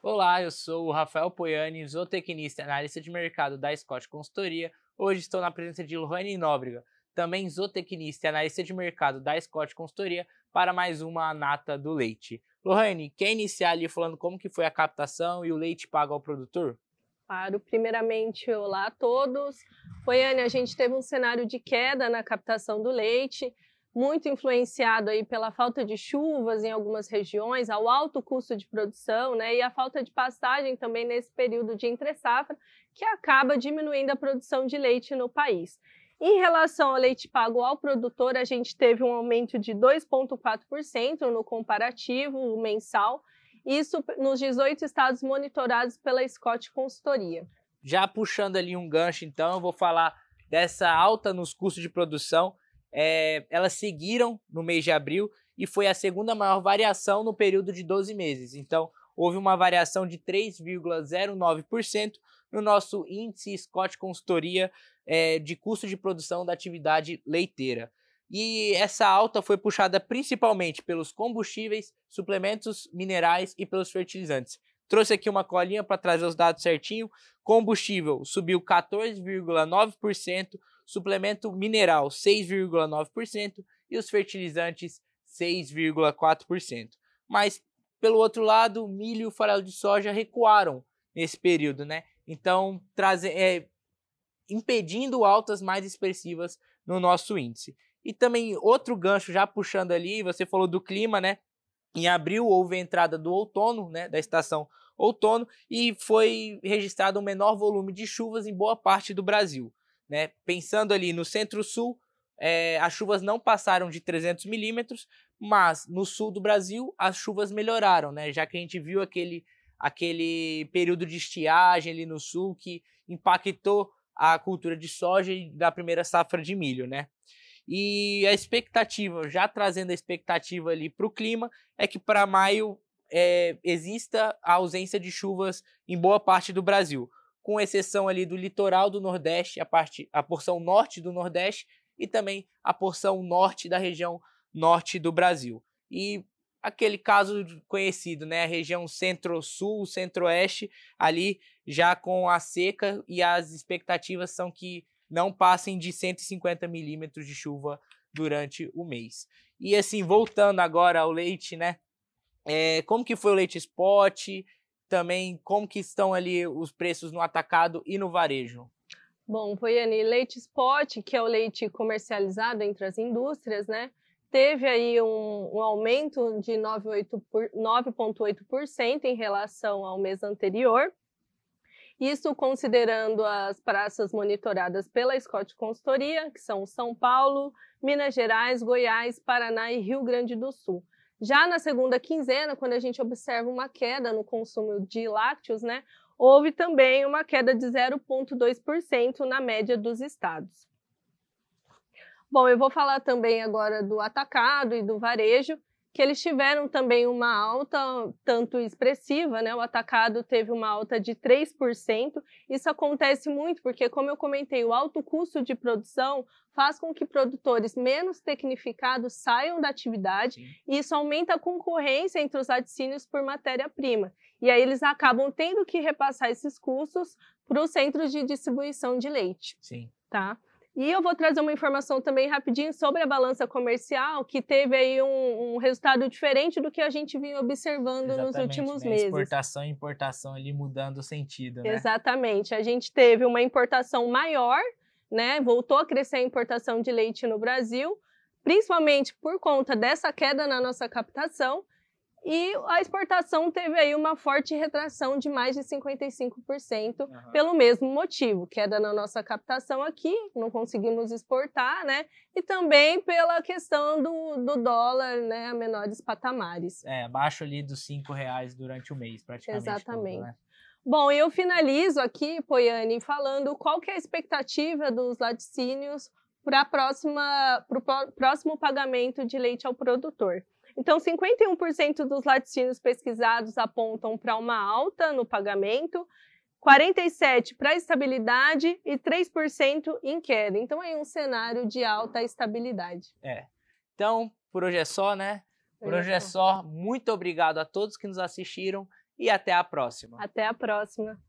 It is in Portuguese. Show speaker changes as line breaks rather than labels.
Olá, eu sou o Rafael Poiani, zootecnista e analista de mercado da Scott Consultoria. Hoje estou na presença de Lohane Nóbrega, também zootecnista e analista de mercado da Scott Consultoria, para mais uma nata do leite. Lohane, quer iniciar ali falando como que foi a captação e o leite pago ao produtor?
Claro, primeiramente, olá a todos. Poiane, a gente teve um cenário de queda na captação do leite, muito influenciado aí pela falta de chuvas em algumas regiões, ao alto custo de produção, né, e a falta de pastagem também nesse período de entre-safra, que acaba diminuindo a produção de leite no país. Em relação ao leite pago ao produtor, a gente teve um aumento de 2,4% no comparativo mensal, isso nos 18 estados monitorados pela Scott Consultoria.
Já puxando ali um gancho, então, eu vou falar dessa alta nos custos de produção é, elas seguiram no mês de abril e foi a segunda maior variação no período de 12 meses. Então, houve uma variação de 3,09% no nosso índice Scott Consultoria é, de custo de produção da atividade leiteira. E essa alta foi puxada principalmente pelos combustíveis, suplementos minerais e pelos fertilizantes. Trouxe aqui uma colinha para trazer os dados certinho. Combustível subiu 14,9%, suplemento mineral 6,9% e os fertilizantes 6,4%. Mas pelo outro lado, milho e farelo de soja recuaram nesse período, né? Então, traze, é, impedindo altas mais expressivas no nosso índice. E também outro gancho já puxando ali, você falou do clima, né? Em abril houve a entrada do outono, né, da estação outono, e foi registrado um menor volume de chuvas em boa parte do Brasil. Né? Pensando ali no centro-sul, é, as chuvas não passaram de 300 milímetros, mas no sul do Brasil as chuvas melhoraram, né? já que a gente viu aquele, aquele período de estiagem ali no sul que impactou a cultura de soja e da primeira safra de milho. Né? E a expectativa, já trazendo a expectativa ali para o clima, é que para maio é, exista a ausência de chuvas em boa parte do Brasil com exceção ali do litoral do Nordeste, a, parte, a porção norte do Nordeste e também a porção norte da região norte do Brasil. E aquele caso conhecido, né, a região centro-sul, centro-oeste, ali já com a seca e as expectativas são que não passem de 150 milímetros de chuva durante o mês. E assim, voltando agora ao leite, né, é, como que foi o leite spot? Também como que estão ali os preços no atacado e no varejo?
Bom, Poiane, leite spot, que é o leite comercializado entre as indústrias, né? Teve aí um, um aumento de 9,8% em relação ao mês anterior. Isso considerando as praças monitoradas pela Scott Consultoria, que são São Paulo, Minas Gerais, Goiás, Paraná e Rio Grande do Sul. Já na segunda quinzena, quando a gente observa uma queda no consumo de lácteos, né, houve também uma queda de 0,2% na média dos estados. Bom, eu vou falar também agora do atacado e do varejo, que eles tiveram também uma alta tanto expressiva, né? O atacado teve uma alta de 3%. Isso acontece muito porque, como eu comentei, o alto custo de produção faz com que produtores menos tecnificados saiam da atividade e isso aumenta a concorrência entre os laticínios por matéria-prima. E aí eles acabam tendo que repassar esses custos para os centros de distribuição de leite.
Sim.
Tá? E eu vou trazer uma informação também rapidinho sobre a balança comercial, que teve aí um, um resultado diferente do que a gente vinha observando Exatamente, nos últimos né? meses.
Exportação e importação ali mudando o sentido, né?
Exatamente. A gente teve uma importação maior, né? Voltou a crescer a importação de leite no Brasil, principalmente por conta dessa queda na nossa captação e a exportação teve aí uma forte retração de mais de 55% uhum. pelo mesmo motivo, queda na nossa captação aqui, não conseguimos exportar, né? E também pela questão do, do dólar, né, a menores patamares.
É, abaixo ali dos cinco reais durante o mês, praticamente.
Exatamente.
Tudo, né?
Bom, eu finalizo aqui, Poiane, falando qual que é a expectativa dos laticínios para o próximo pagamento de leite ao produtor. Então, 51% dos laticínios pesquisados apontam para uma alta no pagamento, 47% para estabilidade e 3% em queda. Então, é um cenário de alta estabilidade.
É. Então, por hoje é só, né? Por hoje é só. Muito obrigado a todos que nos assistiram e até a próxima.
Até a próxima.